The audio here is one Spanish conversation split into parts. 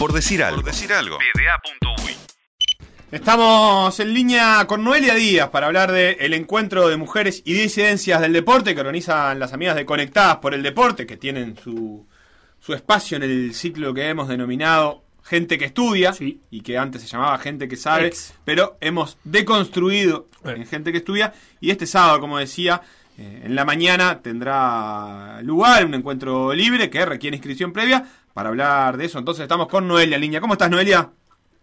Por decir algo. Por decir algo. Estamos en línea con Noelia Díaz para hablar del encuentro de mujeres y disidencias del deporte que organizan las amigas de Conectadas por el Deporte, que tienen su, su espacio en el ciclo que hemos denominado Gente que estudia, y que antes se llamaba Gente que sabe, pero hemos deconstruido en Gente que estudia, y este sábado, como decía, eh, en la mañana tendrá lugar un encuentro libre que requiere inscripción previa para hablar de eso. Entonces estamos con Noelia en línea. ¿Cómo estás, Noelia?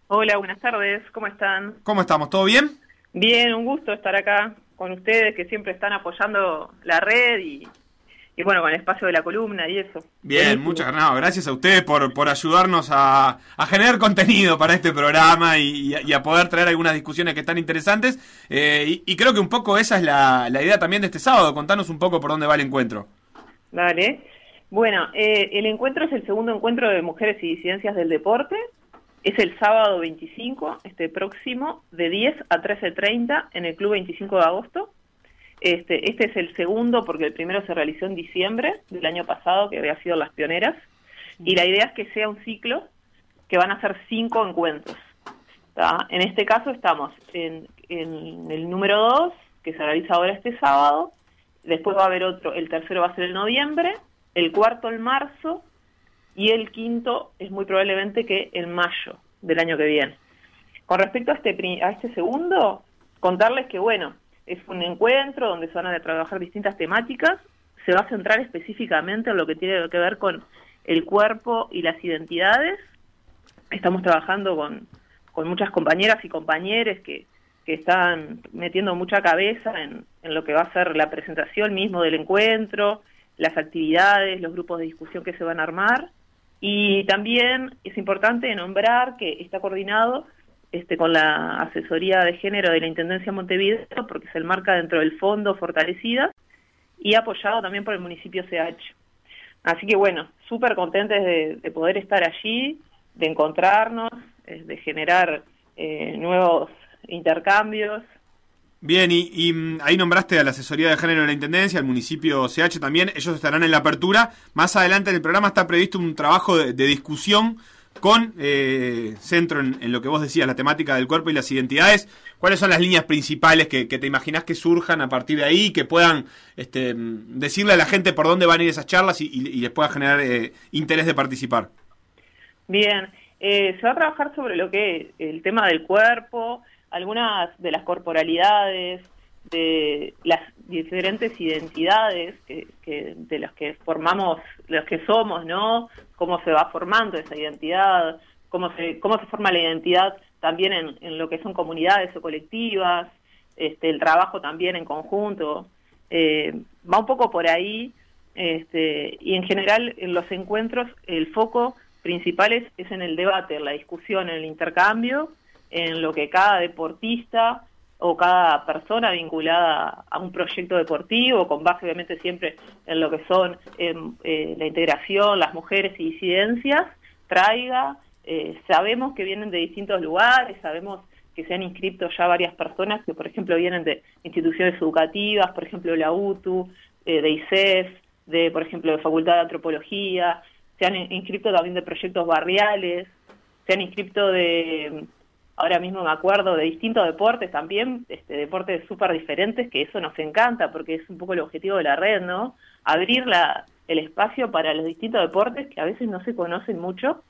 Hola, buenas tardes. ¿Cómo están? ¿Cómo estamos? ¿Todo bien? Bien, un gusto estar acá con ustedes que siempre están apoyando la red y, y bueno, con el espacio de la columna y eso. Bien, muchas gracias. gracias a ustedes por, por ayudarnos a, a generar contenido para este programa y, a poder traer algunas discusiones que están interesantes. Eh, y, creo que un poco esa es la, la, idea también de este sábado. Contanos un poco por dónde va el encuentro. Vale. Bueno, eh, el encuentro es el segundo encuentro de mujeres y disidencias del deporte. Es el sábado 25, este próximo, de 10 a 13.30 en el Club 25 de agosto. Este, este es el segundo porque el primero se realizó en diciembre del año pasado, que había sido las pioneras, y la idea es que sea un ciclo que van a ser cinco encuentros. En este caso estamos en, el número 2, que se realiza ahora este sábado, después va a haber otro, el tercero va a ser en noviembre, el cuarto en marzo, y el quinto es muy probablemente que en mayo del año que viene. Con respecto a este, a este segundo, contarles que, bueno, es un encuentro donde se van a trabajar distintas temáticas, se va a centrar específicamente en lo que tiene que ver con el cuerpo y las identidades. Estamos trabajando con, con muchas compañeras y compañeros que, que están metiendo mucha cabeza en, en lo que va a ser la presentación mismo del encuentro, las actividades, los grupos de discusión que se van a armar. Y también es importante nombrar que está coordinado este, con la asesoría de género de la Intendencia Montevideo, porque se enmarca dentro del fondo Fortalecida, y apoyado también por el municipio CH. Así que bueno, súper contentes de, poder estar allí, de encontrarnos, eh, de generar eh, nuevos intercambios. Bien, y, mm, ahí nombraste a la asesoría de género de la Intendencia, al municipio CH también, ellos estarán en la apertura. Más adelante en el programa está previsto un trabajo de discusión con eh, centro en, lo que vos decías, la temática del cuerpo y las identidades. ¿Cuáles son las líneas principales que, te imaginás que surjan a partir de ahí, que puedan este, decirle a la gente por dónde van a ir esas charlas y, les pueda generar eh, interés de participar? Bien, eh, se va a trabajar sobre lo que es el tema del cuerpo, algunas de las corporalidades, de las diferentes identidades que, de las que formamos, los que somos, ¿no? Cómo se va formando esa identidad, cómo se, cómo se forma la identidad también en, en lo que son comunidades o colectivas, este, el trabajo también en conjunto. Eh, va un poco por ahí este, y en general en los encuentros el foco principal es, es en el debate, en la discusión, en el intercambio, en lo que cada deportista o cada persona vinculada a un proyecto deportivo, con base obviamente siempre en lo que son em, eh, la integración, las mujeres y disidencias, traiga. Eh, sabemos que vienen de distintos lugares, sabemos que se han inscrito ya varias personas que, por ejemplo, vienen de instituciones educativas, por ejemplo, la UTU, eh, de ICEF, de, por ejemplo, de Facultad de Antropología, se han inscrito también de proyectos barriales, se han inscrito de ahora mismo me acuerdo de distintos deportes también, este, deportes súper diferentes, que eso nos encanta porque es un poco el objetivo de la red, ¿no? Abrir la, el espacio para los distintos deportes que a veces no se conocen mucho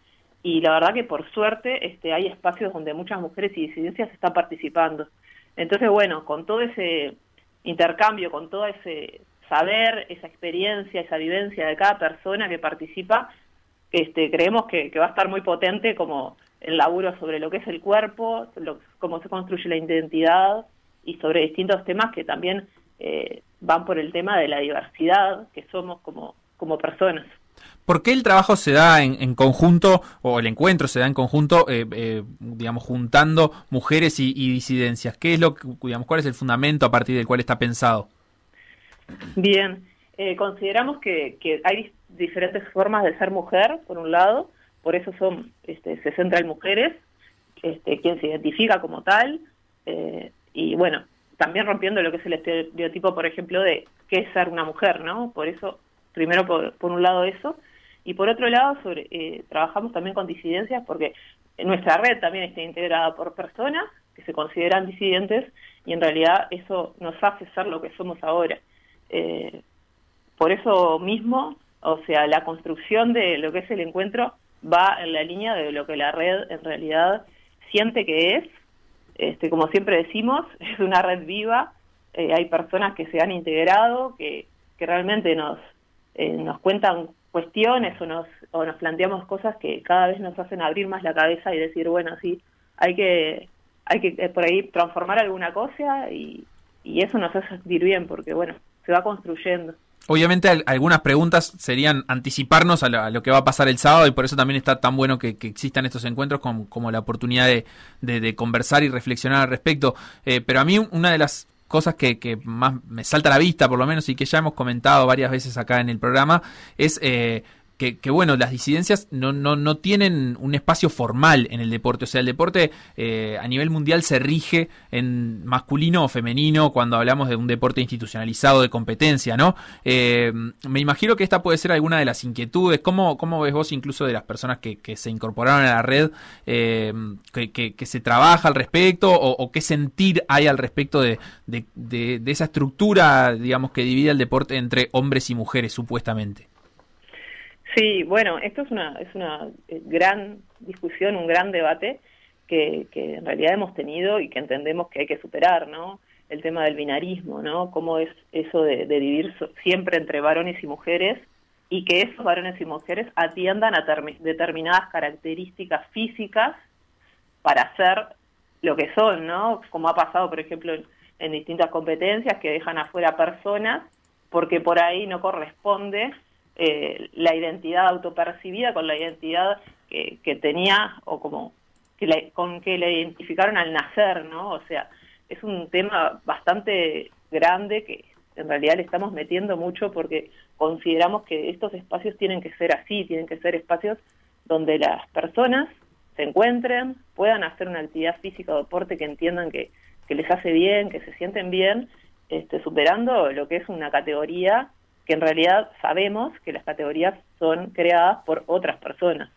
y la verdad que por suerte este, hay espacios donde muchas mujeres y disidencias están participando. Entonces, bueno, con todo ese intercambio, con todo ese saber, esa experiencia, esa vivencia de cada persona que participa, este, creemos que, que va a estar muy potente como el laburo sobre lo que es el cuerpo, cómo se construye la identidad y sobre distintos temas que también eh, van por el tema de la diversidad que somos como, como personas. ¿Por qué el trabajo se da en, conjunto, o el encuentro se da en conjunto, eh, eh, digamos, juntando mujeres y, disidencias? ¿Qué es lo digamos, cuál es el fundamento a partir del cual está pensado? Bien, consideramos que, que hay diferentes formas de ser mujer, por un lado, por eso son, este, se centra en mujeres, este, quien se identifica como tal, eh, y bueno, también rompiendo lo que es el estereotipo, por ejemplo, de qué es ser una mujer, ¿no? Por eso, primero por, un lado eso, Y por otro lado, sobre, eh, trabajamos también con disidencias porque nuestra red también está integrada por personas que se consideran disidentes y en realidad eso nos hace ser lo que somos ahora. Eh, por eso mismo, o sea, la construcción de lo que es el encuentro va en la línea de lo que la red en realidad siente que es. Este, como siempre decimos, es una red viva, eh, hay personas que se han integrado, que, que realmente nos, eh, nos cuentan cuestiones o nos, o nos planteamos cosas que cada vez nos hacen abrir más la cabeza y decir, bueno, sí, hay que, hay que eh, por ahí transformar alguna cosa y, y eso nos hace sentir bien porque, bueno, se va construyendo. Obviamente algunas preguntas serían anticiparnos a lo, que va a pasar el sábado y por eso también está tan bueno que, existan estos encuentros como, la oportunidad de, conversar y reflexionar al respecto. Eh, pero a mí una de las cosas que, más me salta a la vista por lo menos y que ya hemos comentado varias veces acá en el programa es eh, que, bueno, las disidencias no, no, no tienen un espacio formal en el deporte. O sea, el deporte eh, a nivel mundial se rige en masculino o femenino cuando hablamos de un deporte institucionalizado de competencia, ¿no? Eh, me imagino que esta puede ser alguna de las inquietudes. ¿Cómo, cómo ves vos incluso de las personas que, que se incorporaron a la red, eh, que, que, se trabaja al respecto o, qué sentir hay al respecto de, de, de esa estructura, digamos, que divide el deporte entre hombres y mujeres, supuestamente? Sí, bueno, esto es una, es una eh, gran discusión, un gran debate que, que en realidad hemos tenido y que entendemos que hay que superar, ¿no? El tema del binarismo, ¿no? Cómo es eso de, de siempre entre varones y mujeres y que esos varones y mujeres atiendan a determinadas características físicas para ser lo que son, ¿no? Como ha pasado, por ejemplo, en, en distintas competencias que dejan afuera personas porque por ahí no corresponde eh, la identidad autopercibida con la identidad que, que tenía o como que con que le identificaron al nacer, ¿no? O sea, es un tema bastante grande que en realidad le estamos metiendo mucho porque consideramos que estos espacios tienen que ser así, tienen que ser espacios donde las personas se encuentren, puedan hacer una actividad física o deporte que entiendan que, que les hace bien, que se sienten bien, este, superando lo que es una categoría que en realidad sabemos que las categorías son creadas por otras personas.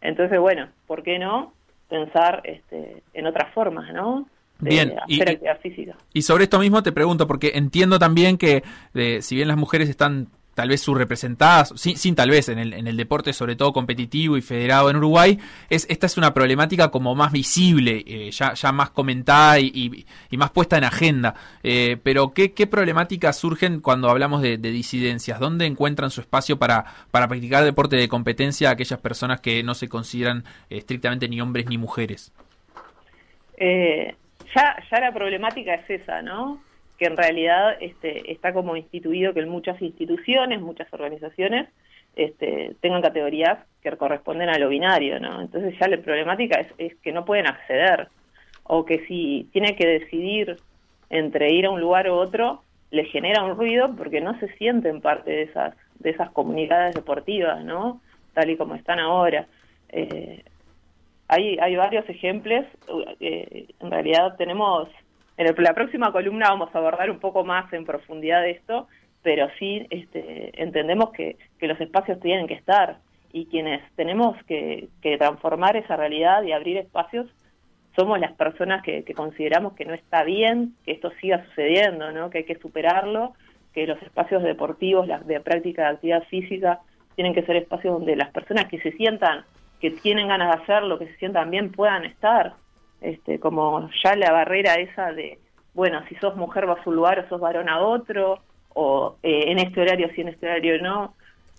Entonces, bueno, ¿por qué no pensar este, en otras formas, ¿no? De bien, hacer actividad física. Y sobre esto mismo te pregunto, porque entiendo también que eh, si bien las mujeres están tal vez subrepresentadas, sin, sin tal vez en el, en el deporte, sobre todo competitivo y federado en Uruguay, es, esta es una problemática como más visible, eh, ya, ya más comentada y, y, más puesta en agenda. Eh, pero, ¿qué, ¿qué problemáticas surgen cuando hablamos de, disidencias? ¿Dónde encuentran su espacio para, para practicar deporte de competencia aquellas personas que no se consideran estrictamente ni hombres ni mujeres? Eh, ya, ya la problemática es esa, ¿no? Que en realidad este, está como instituido que muchas instituciones, muchas organizaciones, este, tengan categorías que corresponden a lo binario, ¿no? Entonces ya la problemática es, es, que no pueden acceder o que si tiene que decidir entre ir a un lugar u otro, le genera un ruido porque no se sienten parte de esas, de esas comunidades deportivas, ¿no? Tal y como están ahora. Eh, hay, hay varios ejemplos, eh, en realidad tenemos en la próxima columna vamos a abordar un poco más en profundidad esto, pero sí este, entendemos que, los espacios tienen que estar y quienes tenemos que, que, transformar esa realidad y abrir espacios somos las personas que, que, consideramos que no está bien que esto siga sucediendo, ¿no? que hay que superarlo, que los espacios deportivos, las de práctica de actividad física, tienen que ser espacios donde las personas que se sientan, que tienen ganas de hacerlo, que se sientan bien, puedan estar este, como ya la barrera esa de, bueno, si sos mujer vas a un lugar o sos varón a otro, o eh, en este horario sí, en este horario no.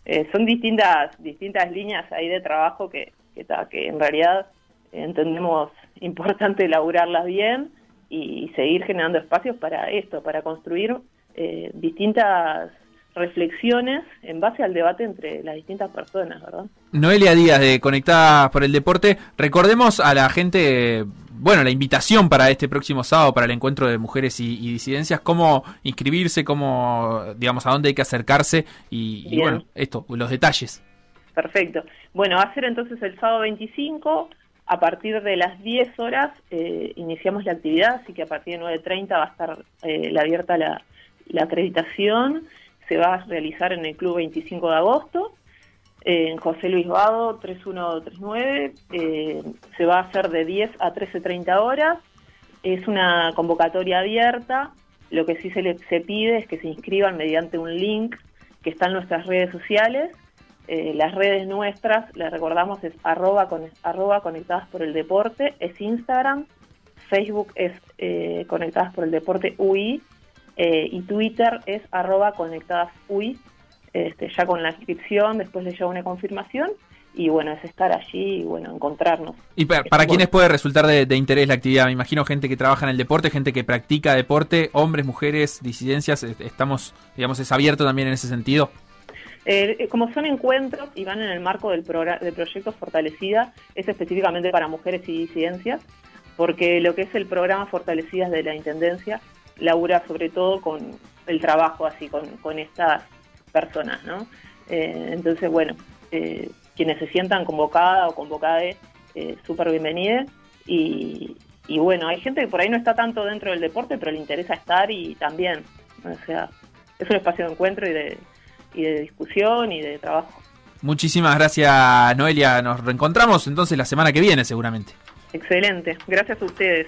Eh, son distintas, distintas líneas ahí de trabajo que, que, en realidad entendemos importante elaborarlas bien y, seguir generando espacios para esto, para construir eh, distintas reflexiones en base al debate entre las distintas personas, ¿verdad? Noelia Díaz de Conectadas por el Deporte, recordemos a la gente, bueno, la invitación para este próximo sábado para el encuentro de mujeres y, disidencias, cómo inscribirse, cómo, digamos, a dónde hay que acercarse y, bueno, esto, los detalles. Perfecto. Bueno, va a ser entonces el sábado 25, a partir de las 10 horas eh, iniciamos la actividad, así que a partir de 9.30 va a estar eh, la abierta la, la acreditación se va a realizar en el Club 25 de agosto. en José Luis Vado 3139. Eh, se va a hacer de 10 a 13.30 horas. Es una convocatoria abierta. Lo que sí se, le, se pide es que se inscriban mediante un link que está en nuestras redes sociales. Eh, las redes nuestras, les recordamos, es arroba, con, arroba conectadas por el deporte, es Instagram, Facebook es eh, conectadas por el deporte UI y Twitter es arroba conectadas UI este, ya con la inscripción, después le llega una confirmación y bueno, es estar allí y bueno, encontrarnos. ¿Y para, para quiénes puede resultar de, interés la actividad? Me imagino gente que trabaja en el deporte, gente que practica deporte, hombres, mujeres, disidencias, estamos, digamos, es abierto también en ese sentido. Eh, eh, como son encuentros y van en el marco del, del proyecto Fortalecida, es específicamente para mujeres y disidencias, porque lo que es el programa Fortalecidas de la Intendencia labura sobre todo con el trabajo así, con, con estas personas, ¿no? Eh, entonces, bueno, eh, quienes se sientan convocadas o convocadas, eh, súper bienvenidas. Y, bueno, hay gente que por ahí no está tanto dentro del deporte, pero le interesa estar y también, o sea, es un espacio de encuentro y de, y de discusión y de trabajo. Muchísimas gracias, Noelia. Nos reencontramos entonces la semana que viene, seguramente. Excelente. Gracias a ustedes.